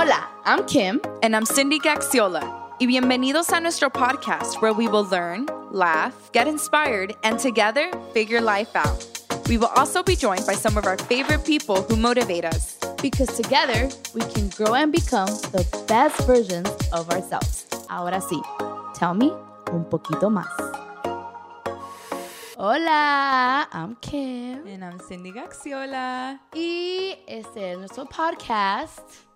Hola, I'm Kim. And I'm Cindy Gaxiola. Y bienvenidos a nuestro podcast where we will learn, laugh, get inspired, and together figure life out. We will also be joined by some of our favorite people who motivate us. Because together we can grow and become the best versions of ourselves. Ahora sí, tell me un poquito más. Hola, I'm Kim. And I'm Cindy Gaxiola. Y este es nuestro podcast.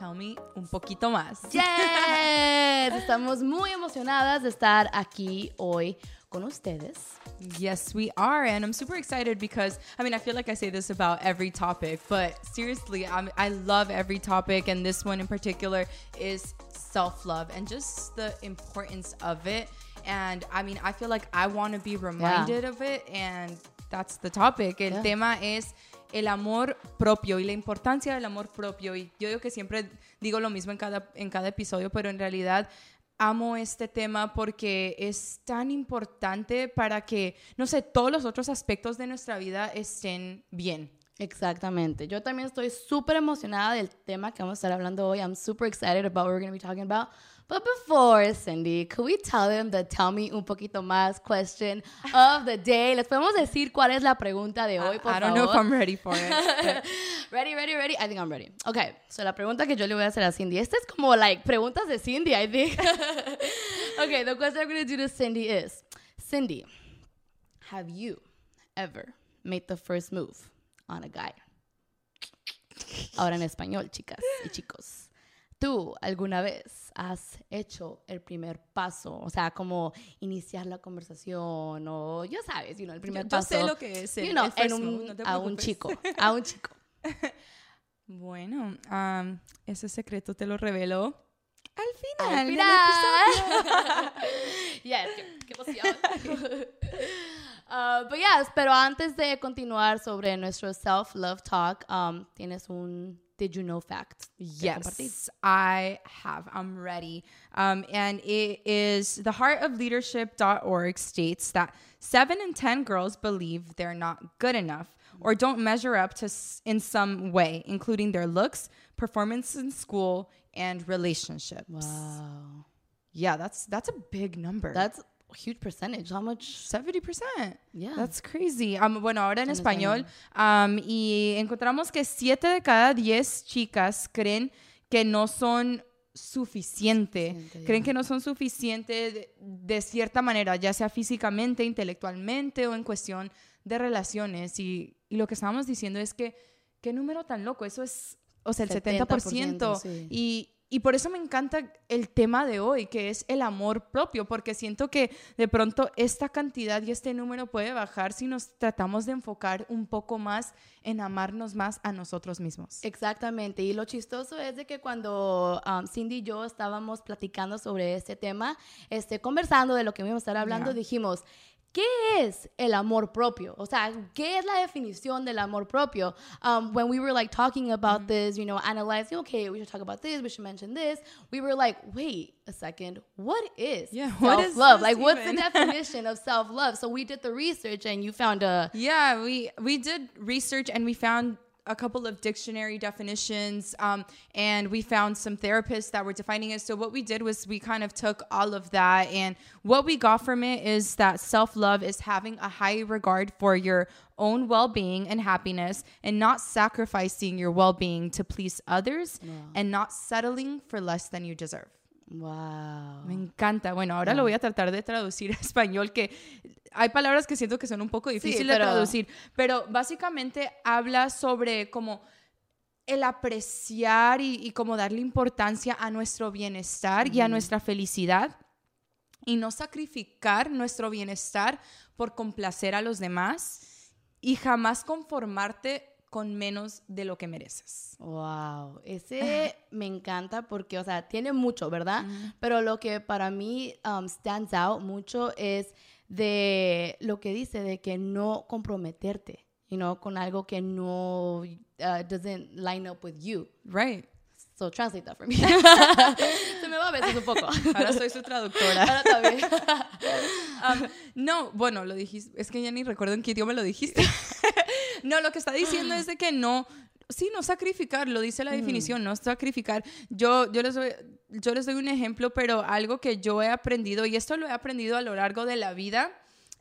Tell me un poquito más. Yes, estamos muy emocionadas de estar aquí hoy con ustedes. Yes, we are. And I'm super excited because, I mean, I feel like I say this about every topic, but seriously, I'm, I love every topic. And this one in particular is self love and just the importance of it. And I mean, I feel like I want to be reminded of it. And that's the topic. El Yeah. tema es el amor propio y la importancia del amor propio. Y yo digo que siempre digo lo mismo en cada, en cada episodio, pero en realidad amo este tema porque es tan importante para que, no sé, todos los otros aspectos de nuestra vida estén bien. Exactamente. Yo también estoy súper emocionada del tema que vamos a estar hablando hoy. I'm super excited about what we're going to be talking about. But before, Cindy, could we tell them the tell me un poquito más question of the day? Les podemos decir cuál es la pregunta de hoy, por I don't know if favor? I'm ready for it. but- ready, ready, ready. I think I'm ready. Okay, so la pregunta que yo le voy a hacer a Cindy. Esta es como like preguntas de Cindy, I think. okay, the question I'm going to do to Cindy is, Cindy, have you ever made the first move on a guy? Ahora en español, chicas y chicos. ¿Tú alguna vez has hecho el primer paso? O sea, como iniciar la conversación o, ya sabes, you know, el primer yo paso. sé lo que es el, you know, el en un- no a un chico, a un chico. Bueno, um, ese secreto te lo reveló al final. Al del final. yes, qué, qué emoción. Uh, but yes, pero antes de continuar sobre nuestro self-love talk, um, tienes un did you know fact. Yes, I have. I'm ready. Um, and it is the heartofleadership.org states that seven in 10 girls believe they're not good enough or don't measure up to s- in some way, including their looks, performance in school, and relationships. Wow. Yeah, that's that's a big number. That's huge percentage. How much? 70%. Yeah. That's crazy. Um, bueno, ahora en español. um, y encontramos que 7 de cada 10 chicas creen que no son suficiente. Suficiente, Creen que no son suficiente de, de cierta manera, ya sea físicamente, intelectualmente o en cuestión de relaciones. Y, y lo que estábamos diciendo es que, qué número tan loco. Eso es, o sea, el 70%. 70%, sí. Y, y por eso me encanta el tema de hoy, que es el amor propio, porque siento que de pronto esta cantidad y este número puede bajar si nos tratamos de enfocar un poco más en amarnos más a nosotros mismos. Exactamente. Y lo chistoso es de que cuando um, Cindy y yo estábamos platicando sobre este tema, este, conversando de lo que íbamos a estar hablando, Yeah. dijimos, ¿qué es el amor propio? O sea, ¿qué es la definición del amor propio? Um, when we were like talking about this, you know, analyzing, okay, we should talk about this, we should mention this, we were like, wait a second, what is Yeah, what is this Like, what's the definition of self-love? So we did the research and you found a... Yeah, we we did research and we found a couple of dictionary definitions um, and we found some therapists that were defining it. So what we did was we kind of took all of that and what we got from it is that self-love is having a high regard for your own well-being and happiness and not sacrificing your well-being to please others and not settling for less than you deserve Wow. me encanta. Bueno, ahora lo voy a tratar de traducir a español, que hay palabras que siento que son un poco difíciles de pero- traducir, pero básicamente habla sobre como el apreciar y, y como darle importancia a nuestro bienestar y a nuestra felicidad y no sacrificar nuestro bienestar por complacer a los demás y jamás conformarte con menos de lo que mereces. Wow, ese me encanta porque, o sea, tiene mucho, ¿verdad? Pero lo que para mí um, stands out mucho es de lo que dice de que no comprometerte, you know, con algo que no uh, doesn't line up with you. Right. So translate that for me. Se me va a veces un poco. Ahora soy su traductora. Ahora también. Um, no, bueno, lo dijiste, es que ya ni recuerdo en qué idioma lo dijiste. no, lo que está diciendo es de que no, sí, no sacrificar, lo dice la definición, no sacrificar. Yo, yo, les doy, yo les doy un ejemplo, pero algo que yo he aprendido, y esto lo he aprendido a lo largo de la vida,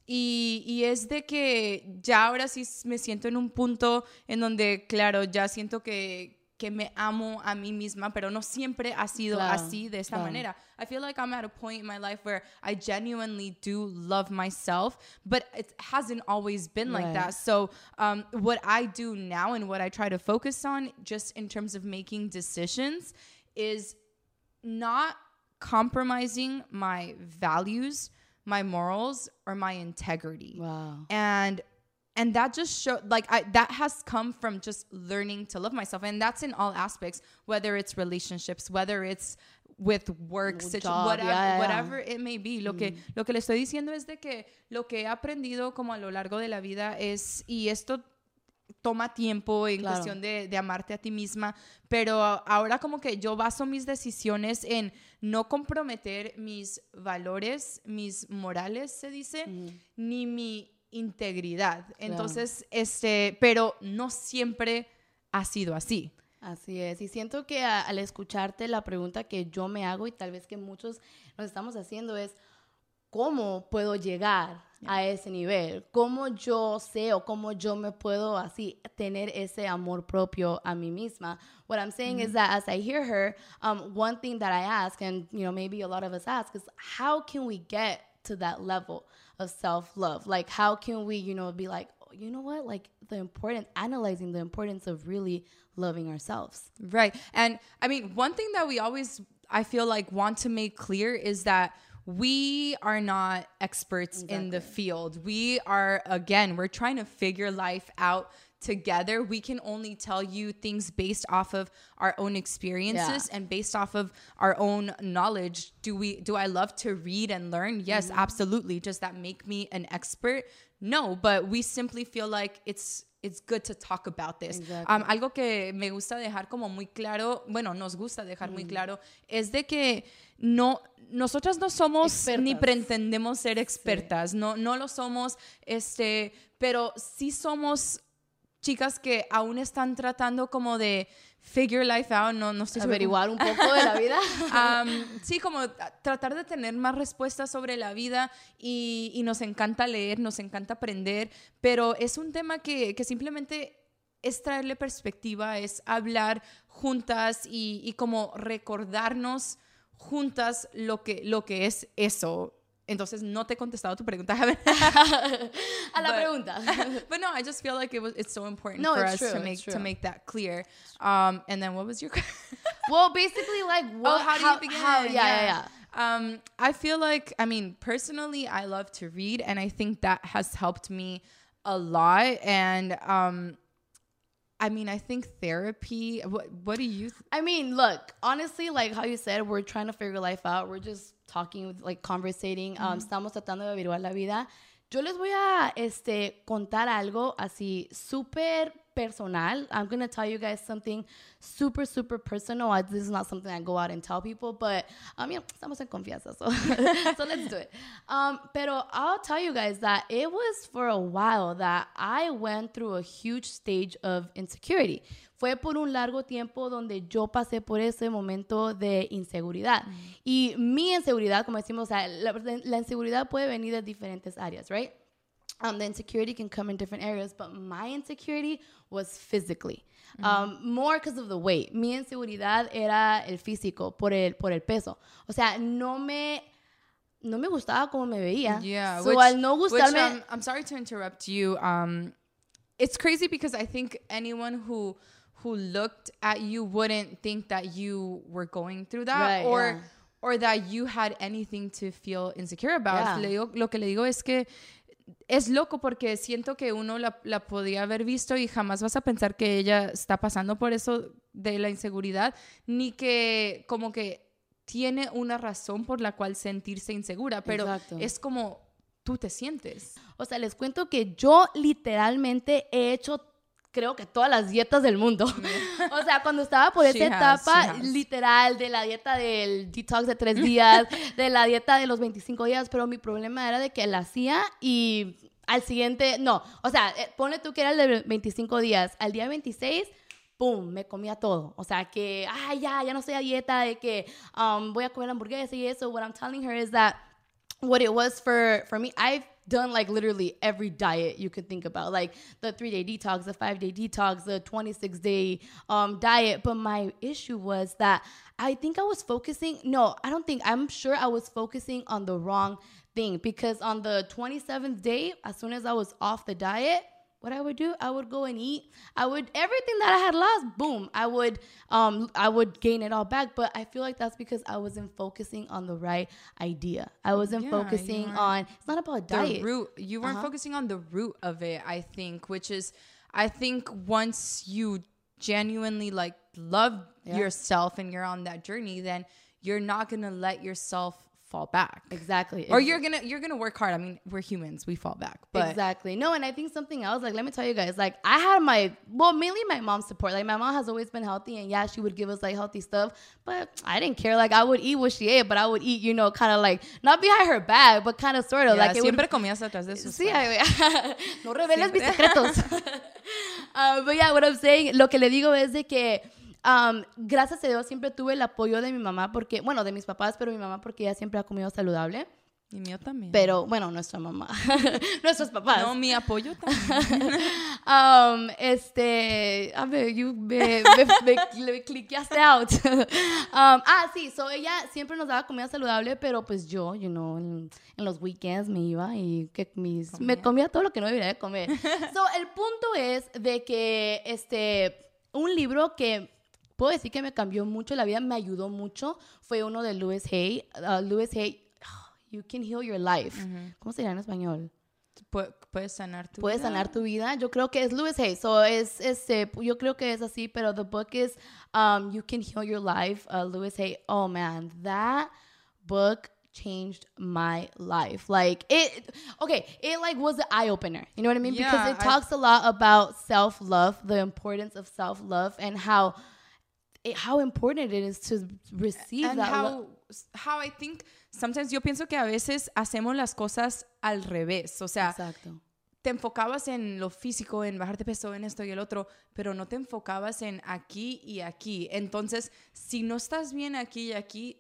y, y, es de que ya ahora sí me siento en un punto en donde, claro, ya siento que, que me amo a mí misma, pero no siempre ha sido claro, así de esta claro. manera. I feel like I'm at a point in my life where I genuinely do love myself, but it hasn't always been right. like that. So, um, what I do now and what I try to focus on, just in terms of making decisions, is not compromising my values, my morals, or my integrity. Wow. And and that just showed like I, that has come from just learning to love myself and that's in all aspects whether it's relationships whether it's with work Job, situ- whatever, yeah, yeah. whatever it may be lo que lo que le estoy diciendo es de que lo que he aprendido como a lo largo de la vida es y esto toma tiempo en Claro. cuestión de, de amarte a ti misma, pero ahora como que yo baso mis decisiones en no comprometer mis valores, mis morales, se dice, ni mi integridad. Entonces, este, pero no siempre ha sido así. Así es, y siento que a- al escucharte la pregunta que yo me hago y tal vez que muchos nos estamos haciendo es, ¿cómo puedo llegar a ese nivel? ¿Cómo yo sé o cómo yo me puedo así tener ese amor propio a mí misma? What I'm saying is that as I hear her, um, one thing that I ask, and you know maybe a lot of us ask, is how can we get to that level of self-love? Like how can we, you know, be like, "Oh, you know what, like the importance, analyzing the importance of really loving ourselves. Right. And I mean, one thing that we always, I feel like, want to make clear is that we are not experts in the field. We are, again, we're trying to figure life out together. We can only tell you things based off of our own experiences Yeah. and based off of our own knowledge. Do we do I love to read and learn? Yes, absolutely. Does that make me an expert? No, but we simply feel like it's it's good to talk about this. Exactly. Um, algo que me gusta dejar como muy claro, bueno, nos gusta dejar muy claro, es de que no, nosotras no somos ni pretendemos ser expertas, no, no lo somos, este, pero sí somos chicas que aún están tratando como de figure life out, no, no estoy segura Averiguar un poco de la vida. Am, sí, como tratar de tener más respuestas sobre la vida y, y nos encanta leer, nos encanta aprender, pero es un tema que, que simplemente es traerle perspectiva, es hablar juntas y, y como recordarnos juntas lo que, lo que es eso. Entonces, no te he contestado tu pregunta. A la But- pregunta. but no, I just feel like it was it's so important No, for us true, to make to make that clear. Um, and then what was your well, basically, like, what, oh, how do you begin? how- yeah, yeah, yeah. Um, I feel like, I mean, personally, I love to read, and I think that has helped me a lot. And um, I mean, I think therapy. What What do you? I mean, look, honestly, like how you said, we're trying to figure life out. We're just talking, like conversating. Um, estamos tratando de averiguar la vida. Yo les voy a este, contar algo así súper personal. I'm going to tell you guys something super, super personal. I, this is not something I go out and tell people, but um, yeah, estamos en confianza, so, so let's do it. Um, pero I'll tell you guys that it was for a while that I went through a huge stage of insecurity. Fue por un largo tiempo donde yo pasé por ese momento de inseguridad. Y mi inseguridad, como decimos, o sea, la, la inseguridad puede venir de diferentes áreas, right? Um, the insecurity can come in different areas, but my insecurity was physically. Um, more because of the weight. Mi inseguridad era el físico, por el, por el peso. O sea, no me, no me gustaba como me veía. yeah. So, which, al no which, gustarme... um, I'm sorry to interrupt you. Um, it's crazy because I think anyone who who looked at you wouldn't think that you were going through that Right, or yeah. or that you had anything to feel insecure about. Yeah. Le digo- lo que le digo es que es loco porque siento que uno la, la podía haber visto y jamás vas a pensar que ella está pasando por eso de la inseguridad, ni que como que tiene una razón por la cual sentirse insegura, pero Exacto. es como tú te sientes. O sea, les cuento que yo literalmente he hecho, creo que todas las dietas del mundo. o sea, cuando estaba por esa etapa, has. literal, de la dieta del detox de tres días, de la dieta de los 25 días, pero mi problema era de que la hacía y al siguiente, no, o sea, eh, ponle tú que era el de 25 días, al día 26 ¡pum! Me comía todo. O sea, que, ah, ya, ya no estoy a dieta, de que um, voy a comer hamburguesa y eso. What I'm telling her is that what it was for for me, I've done like literally every diet you could think about, like the three day detox, the five day detox, the 26 day um, diet. But my issue was that I think I was focusing, no, I don't think, I'm sure I was focusing on the wrong thing because on the 27th day, as soon as I was off the diet, what I would do, I would go and eat. I would everything that I had lost, boom, I would um I would gain it all back. But I feel like that's because I wasn't focusing on the right idea. I wasn't Yeah, focusing on it's not about the diet. root you weren't Uh-huh. focusing on the root of it i think which is i think once you genuinely like love Yeah. yourself and you're on that journey then you're not gonna let yourself fall back Exactly. or you're gonna you're gonna work hard i mean we're humans we fall back but exactly. No, and I think something else, like, let me tell you guys, like, I had my, well, mainly my mom's support. Like, my mom has always been healthy, and yeah, she would give us, like, healthy stuff, but I didn't care. Like, I would eat what she ate, but I would eat, you know, kind of like, not behind her back, but kind of sort of, yeah, like, it would siempre comías atrás de sus Sí, no reveles mis secretos. Uh, but yeah, what I'm saying, lo que le digo es de que um, gracias a Dios siempre tuve el apoyo de mi mamá porque, bueno, de mis papás, pero mi mamá porque ella siempre ha comido saludable. y mío también Pero, bueno, nuestra mamá, nuestros papás. no mi apoyo también Um, este, a ver, you me, me, me- le cliqueaste out. um, ah, sí, so ella siempre nos daba comida saludable, pero pues yo, you know, en, en los weekends me iba y que mis, me comía todo lo que no debería de comer. so el punto es de que, este, un libro que puedo decir que me cambió mucho la vida, me ayudó mucho, fue uno de Louis Hay. Uh, Louis Hay, You Can Heal Your Life. ¿Cómo se dirá en español? Pu- puedes sanar tu Puedes vida. sanar tu vida. Yo creo que es Louis Hay. So es este, yo creo que es así, pero the book is um, You Can Heal Your Life. Uh, Louis Hay. Oh man, that book changed my life. Like it. Okay, it like was an eye opener. You know what I mean? because Yeah, it I- talks a lot about self love, the importance of self love, and how. It, how important it is to receive and that how how I think sometimes yo pienso que a veces hacemos las cosas al revés, o sea, Exacto. te enfocabas en lo físico, en bajar de peso, en esto y el otro, pero no te enfocabas en aquí y aquí. Entonces, si no estás bien aquí y aquí,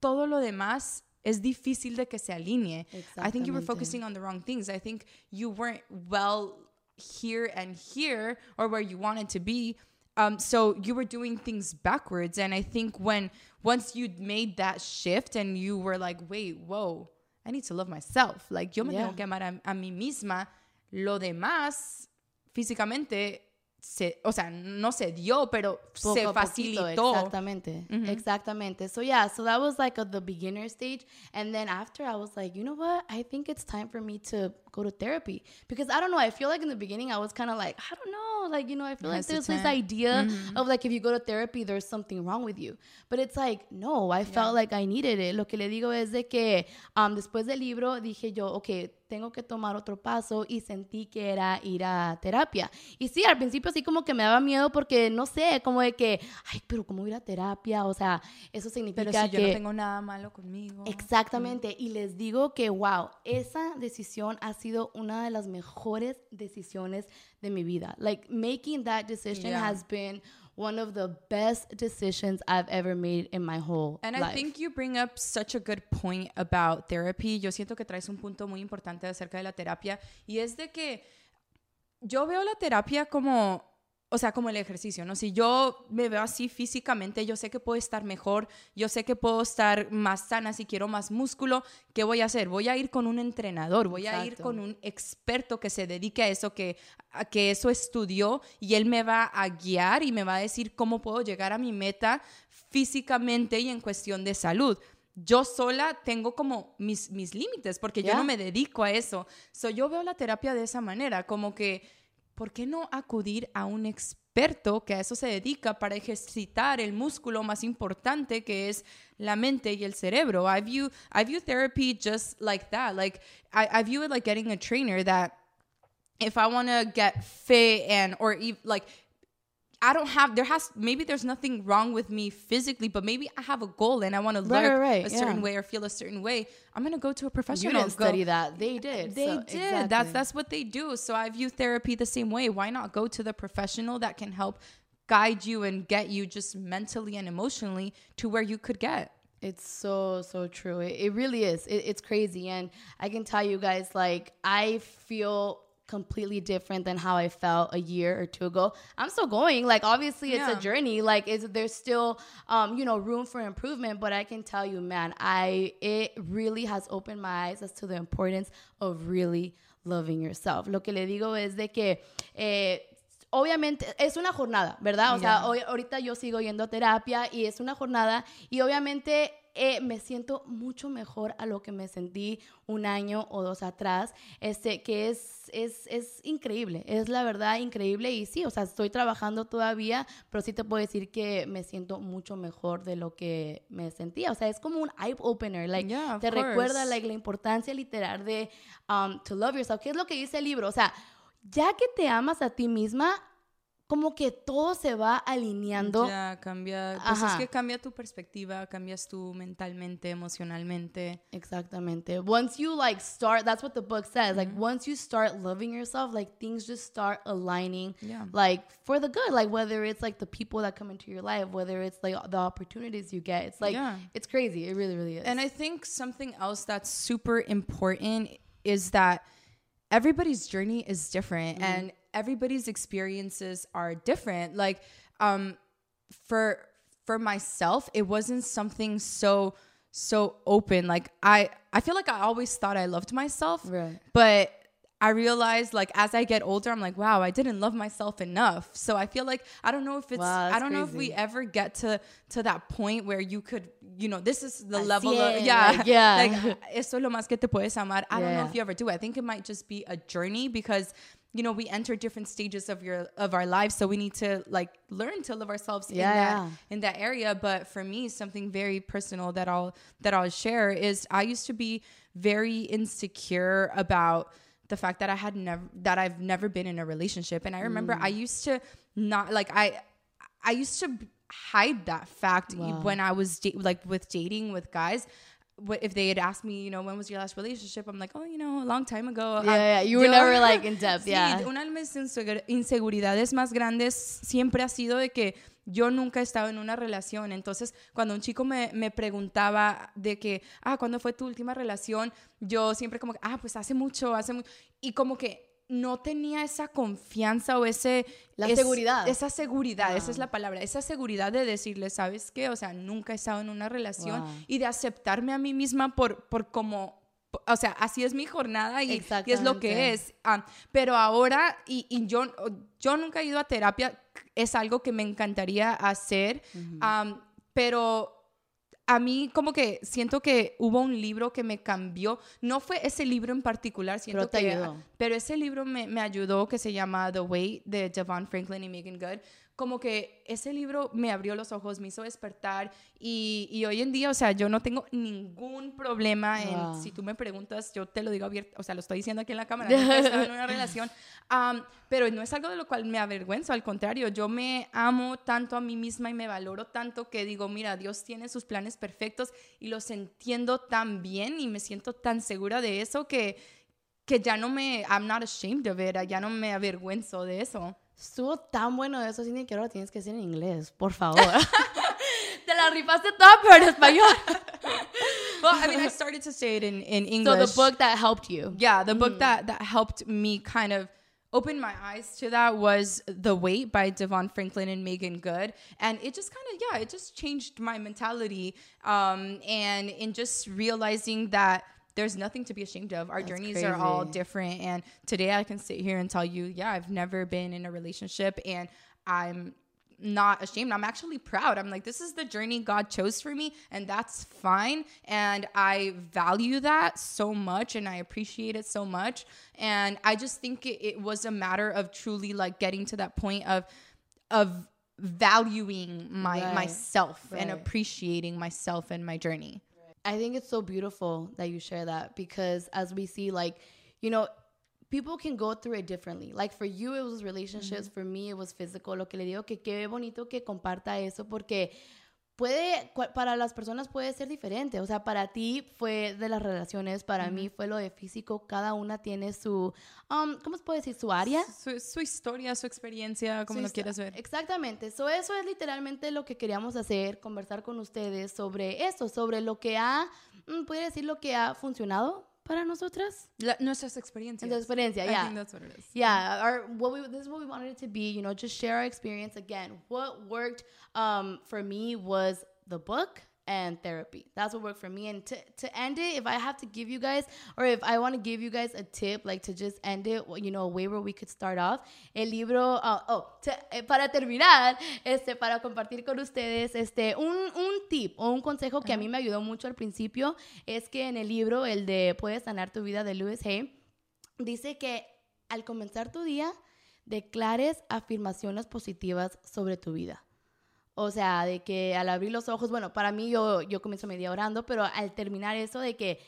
todo lo demás es difícil de que se alinee. I think you were focusing on the wrong things. I think you weren't well here and here or where you wanted to be. Um, so you were doing things backwards. And I think when once you made that shift and you were like, wait, whoa, I need to love myself. Like yo me Yeah. tengo que amar a, a mí misma. Lo demás, físicamente, se, o sea, no se dio, pero Poco se a poquito, facilitó. Exactamente. Exactamente. So yeah, so that was like a, the beginner stage. And then after I was like, you know what? I think it's time for me to go to therapy. Because I don't know, I feel like in the beginning I was kind of like, I don't know, like, you know, I feel like there's this Hesitant. idea of like if you go to therapy, there's something wrong with you. But it's like, no, I felt like I needed it. Lo que le digo es de que um, después del libro dije yo, ok, tengo que tomar otro paso y sentí que era ir a terapia. Y sí, al principio sí como que me daba miedo porque no sé, como de que, ay, pero ¿cómo ir a terapia? O sea, eso significa Pero si yo que... no tengo nada malo conmigo. Exactamente, y les digo que, wow, esa decisión ha sido una de las mejores decisiones de mi vida. Like, making that decision Yeah. has been one of the best decisions I've ever made in my whole And life. I think you bring up such a good point about therapy. Yo siento que traes un punto muy importante acerca de la terapia y es de que yo veo la terapia como, o sea, como el ejercicio, ¿no? Si yo me veo así físicamente, yo sé que puedo estar mejor, yo sé que puedo estar más sana si quiero más músculo. ¿Qué voy a hacer? Voy a ir con un entrenador, voy a ir con un experto que se dedique a eso, que, a que eso estudió y él me va a guiar y me va a decir cómo puedo llegar a mi meta físicamente y en cuestión de salud. Yo sola tengo como mis, mis límites porque yo no me dedico a eso. So, yo veo la terapia de esa manera, como que, ¿por qué no acudir a un experto que a eso se dedica para ejercitar el músculo más importante que es la mente y el cerebro? I view, I view therapy just like that. Like, I, I view it like getting a trainer that if I want to get fit and or ev- like I don't have there has maybe there's nothing wrong with me physically, but maybe I have a goal and I want to Right, look right, right, a certain yeah. way or feel a certain way. I'm gonna go to a you professional. didn't go- study that. They did. They so- did. exactly. That's that's what they do. So I view therapy the same way. Why not go to the professional that can help guide you and get you just mentally and emotionally to where you could get. It's so so true. It, it really is. It, it's crazy, and I can tell you guys, like I feel completely different than how I felt a year or two ago. I'm still going. Like obviously it's Yeah. a journey. Like is there's still um, you know, room for improvement, but I can tell you, man, I it really has opened my eyes as to the importance of really loving yourself. Lo que le digo es de que eh, obviamente es una jornada, ¿verdad? O sea, Yeah. hoy, ahorita yo sigo yendo a terapia y es una jornada y obviamente eh, me siento mucho mejor a lo que me sentí un año o dos atrás, este, que es, es, es increíble, es la verdad increíble y sí, o sea, estoy trabajando todavía, pero sí te puedo decir que me siento mucho mejor de lo que me sentía, o sea, es como un eye opener, like, Yeah, te recuerda course. like, la importancia literal de um, to love yourself, ¿qué es lo que dice el libro? O sea, ya que te amas a ti misma, como que todo se va alineando. Ya cambia, pues es que cambia tu perspectiva, cambias tú mentalmente, emocionalmente. Exactamente. Once you like start, that's what the book says. Like Mm-hmm. once you start loving yourself, like things just start aligning, Yeah. like for the good. Like whether it's like the people that come into your life, whether it's like the opportunities you get. It's like Yeah. it's crazy. It really, really is. And I think something else that's super important is that everybody's journey is different and everybody's experiences are different. Like um for for myself, it wasn't something so so open. Like I I feel like I always thought I loved myself. Right. But I realized like as I get older, I'm like, wow, I didn't love myself enough. So I feel like I don't know if it's Wow, I don't know if we ever get to to that point where you could, you know, this is the level of yeah, like, yeah. like esto es lo más que te puedes amar. I don't know if you ever do. I think it might just be a journey because you know we enter different stages of your of our lives, so we need to like learn to love ourselves in that yeah. in that area. But for me, something very personal that I'll that I'll share is I used to be very insecure about the fact that I had never that I've never been in a relationship, and I remember Mm. I used to not like I I used to hide that fact Wow. when I was da- like with dating with guys. If they had asked me, you know, when was your last relationship? I'm like, oh, you know, a long time ago. yeah, Um, yeah. You were yo- never like in depth. Sí, yeah. una de mis insegu- inseguridades más grandes siempre ha sido de que yo nunca he estado en una relación. Entonces, cuando un chico me, me preguntaba de que, ah, ¿cuándo fue tu última relación? Yo siempre como, ah, pues hace mucho, hace mucho. Y como que no tenía esa confianza o ese... La es- seguridad. Esa seguridad, esa es la palabra. Esa seguridad de decirle, ¿sabes qué? O sea, nunca he estado en una relación Wow. y de aceptarme a mí misma por, por como... O sea, así es mi jornada y, y es lo que es. Ah, pero ahora, y, y yo, yo nunca he ido a terapia, es algo que me encantaría hacer, pero a mí como que siento que hubo un libro que me cambió, no fue ese libro en particular, siento Pero te que, ayudó. pero ese libro me, me ayudó que se llama The Way de Devon Franklin y Megan Good. Como que ese libro me abrió los ojos, me hizo despertar y, y hoy en día, o sea, yo no tengo ningún problema en, Wow. si tú me preguntas, yo te lo digo abierto, o sea, lo estoy diciendo aquí en la cámara, he estado en una relación, Am, pero no es algo de lo cual me avergüenzo, al contrario, yo me amo tanto a mí misma y me valoro tanto que digo, mira, Dios tiene sus planes perfectos y los entiendo tan bien y me siento tan segura de eso que, que ya no me, I'm not ashamed of it, ya no me avergüenzo de eso. Estuvo tan bueno eso, Cindy, que ahora lo tienes que decir en inglés, por favor. Te la rifaste toda, pero en español. Well, I mean, I started to say it in, in so English. the book that helped you. yeah the book that that helped me kind of open my eyes to that was the weight by devon franklin and megan good and it just kind of yeah it just changed my mentality um and in just realizing that there's nothing to be ashamed of our That's journeys are all different and today i can sit here and tell you yeah i've never been in a relationship and i'm not ashamed. I'm actually proud. I'm like, this is the journey God chose for me, and that's fine. And I value that so much, and I appreciate it so much. And I just think it, it was a matter of truly like getting to that point of of valuing my Right. myself and appreciating myself and my journey. I think it's so beautiful that you share that because as we see, like, you know, people can go through it differently. Like for you, it was relationships. Mm-hmm. For me, it was physical. Lo que le digo que qué bonito que comparta eso porque puede, para las personas puede ser diferente. O sea, para ti fue de las relaciones, para mí fue lo de físico. Cada una tiene su, um, ¿cómo se puede decir? Su área. Su, su historia, su experiencia, como Su lo quieras ver. Exactamente. So, eso es literalmente lo que queríamos hacer, conversar con ustedes sobre esto, sobre lo que ha, mm, podría decir lo que ha funcionado para nosotras. La- nuestras experiencias. Nuestra experiencia, I yeah. think that's what it is. Yeah, our what we this is what we wanted it to be. You know, just share our experience again. What worked um, for me was the book and therapy. That's what worked for me. And to to end it, if I have to give you guys, or if I want to give you guys a tip, like to just end it, you know, a way where we could start off. El libro, uh, oh, to- eh, para terminar, este, para compartir con ustedes, este, un, un tip o un consejo que a mí me ayudó mucho al principio es que en el libro, el de Puedes sanar tu vida de Lewis Hay, dice que al comenzar tu día, declares afirmaciones positivas sobre tu vida. O sea, de que al abrir los ojos, bueno, para mí yo, yo comienzo mi día orando, pero al terminar eso de que,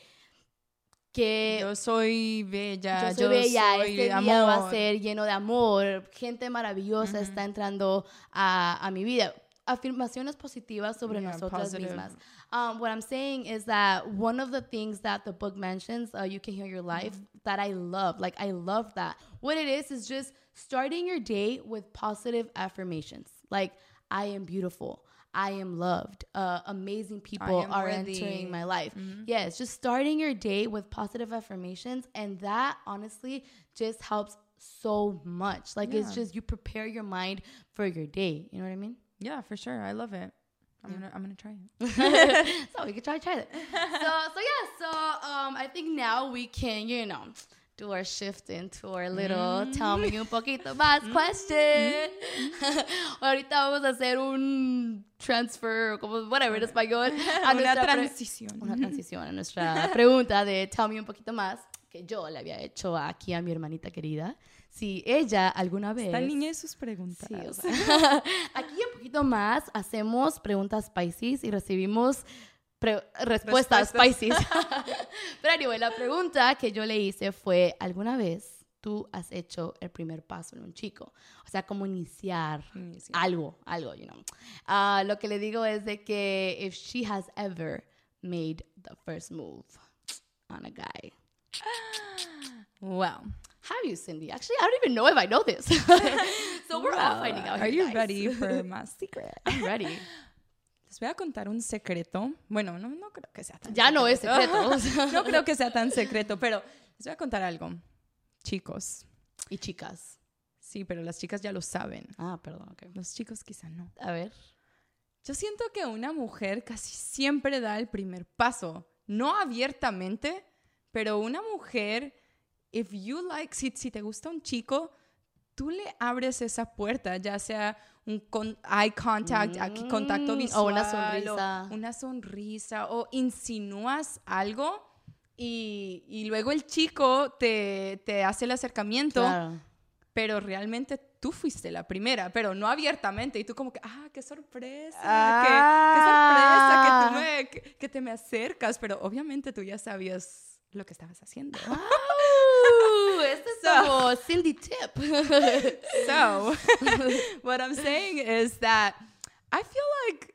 que Yo soy bella. yo soy bella, soy este día va a amor. ser lleno de amor, gente maravillosa está entrando a, a mi vida. Afirmaciones positivas sobre Yeah, nosotras positive. mismas. Um, what I'm saying is that one of the things that the book mentions, uh, you can heal your life, that I love, like I love that. What it is is just starting your day with positive affirmations, like I am beautiful. I am loved. Uh, amazing people are worthy. entering my life. Yes, just starting your day with positive affirmations. And that honestly just helps so much. Like it's just you prepare your mind for your day. You know what I mean? Yeah, for sure. I love it. I'm gonna I'm gonna try it. so we could try try that. So so yeah, so um I think now we can, you know, do our shift into our little tell me un poquito más question. Ahorita vamos a hacer un transfer, como whatever en español. a Una transición. una transición a nuestra pregunta de Tell Me un poquito más, que yo le había hecho aquí a mi hermanita querida. Si ella alguna vez... Esta niña y sus preguntas. Sí, o sea, aquí un poquito más hacemos preguntas Pisces y recibimos respuestas. Pisces. Pero anyway, la pregunta que yo le hice fue, ¿alguna vez tú has hecho el primer paso en un chico? O sea, como iniciar Iniciar. algo, algo, you know. Ah, lo que le digo es de que if she has ever made the first move on a guy. Wow. Have you, Cindy? Actually, I don't even know if I know this. so we're all finding out. Are you guys. ready for my secret? I'm ready. Les voy a contar un secreto. Bueno, no, no creo que sea tan Ya no es secreto. no creo que sea tan secreto, pero les voy a contar algo. Chicos. Y chicas. Sí, pero las chicas ya lo saben. Ah, perdón, ok. Los chicos quizá no. A ver. Yo siento que una mujer casi siempre da el primer paso. No abiertamente, pero una mujer, if you like, si, si te gusta un chico, tú le abres esa puerta, ya sea un con- eye contact, aquí, contacto Mm, visual, o una sonrisa. o una sonrisa, o insinúas algo y, y luego el chico te, te hace el acercamiento, Claro. pero realmente tú fuiste la primera, pero no abiertamente. Y tú como que, ah, qué sorpresa, Ah. qué, qué sorpresa que tú me, que, que te me acercas, pero obviamente tú ya sabías lo que estabas haciendo. Ooh, So- Cindy Tip. So, what I'm saying is that I feel like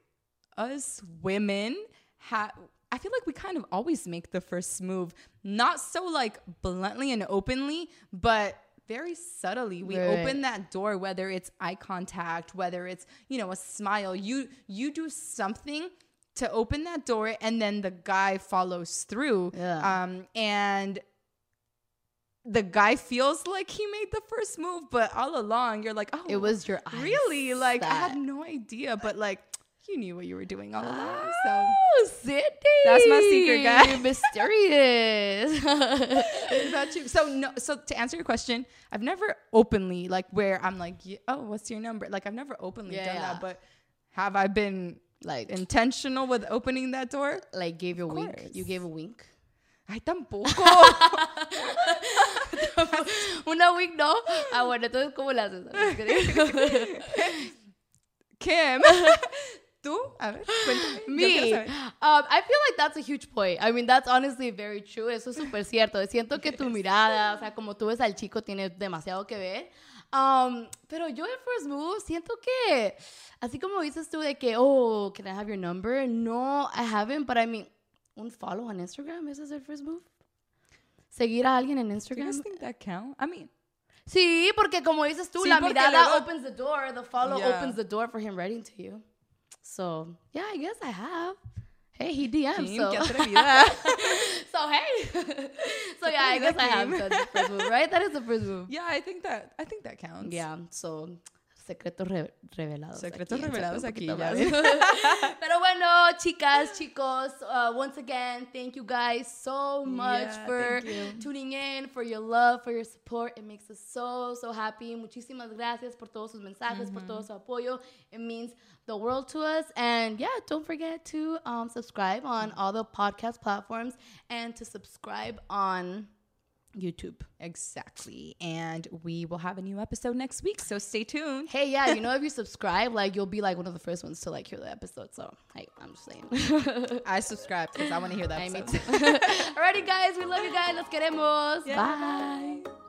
us women have. I feel like we kind of always make the first move, not so like bluntly and openly, but very subtly. We Right. open that door, whether it's eye contact, whether it's you know a smile. You you do something to open that door, and then the guy follows through. Yeah. Um, and the guy feels like he made the first move, but all along you're like, oh, It was your oh, eyes really like I that- had no idea, but like you knew what you were doing all along. So Oh, Cindy. That's my secret, guys. Mysterious. About you? So no. So to answer your question, I've never openly like where I'm like, oh, what's your number? Like I've never openly Yeah, done yeah. that, but have I been like, intentional with opening that door? like gave you a wink. You gave a wink. Ay, tampoco. No. Ah, bueno, entonces, ¿cómo la haces? Kim, tú, a ver, cuéntame. Me. Um, I feel like that's a huge point. I mean, that's honestly very true. Eso es súper cierto. Siento que tu mirada, o sea, como tú ves al chico, tiene demasiado que ver. Um, pero yo el first move siento que, así como dices tú de que, oh, can I have your number? No, I haven't, but I mean, un follow on Instagram, ¿ese es el first move? Seguir a alguien en Do you Instagram. guys think that count? I mean, Sí, porque como dices tú, Sí, la mirada luego- opens the door, the follow Yeah. opens the door for him writing to you. So, yeah, I guess I have. Hey, he DM'd, so. qué atrevida. so, hey. so, yeah, I guess I have done the first move, right? That is the first move. yeah, I think that I think that counts. Yeah, so secretos re- revelados. Secretos aquí, revelados aquí, ya ves. Pero bueno, chicas, chicos, uh, once again, thank you guys so much Yeah, for tuning in, for your love, for your support. It makes us so, so happy. Muchísimas gracias por todos sus mensajes, por todo su apoyo. It means the world to us. And yeah, don't forget to um, subscribe on all the podcast platforms and to subscribe on YouTube. Exactly. And we will have a new episode next week, so stay tuned. Hey, yeah, you know, if you subscribe, like you'll be like one of the first ones to like hear the episode. So, hey, I'm just saying. I subscribe because I want to hear that Ay, me episode. too. Alrighty, guys, we love you guys. Los queremos. Yeah, Bye. bye.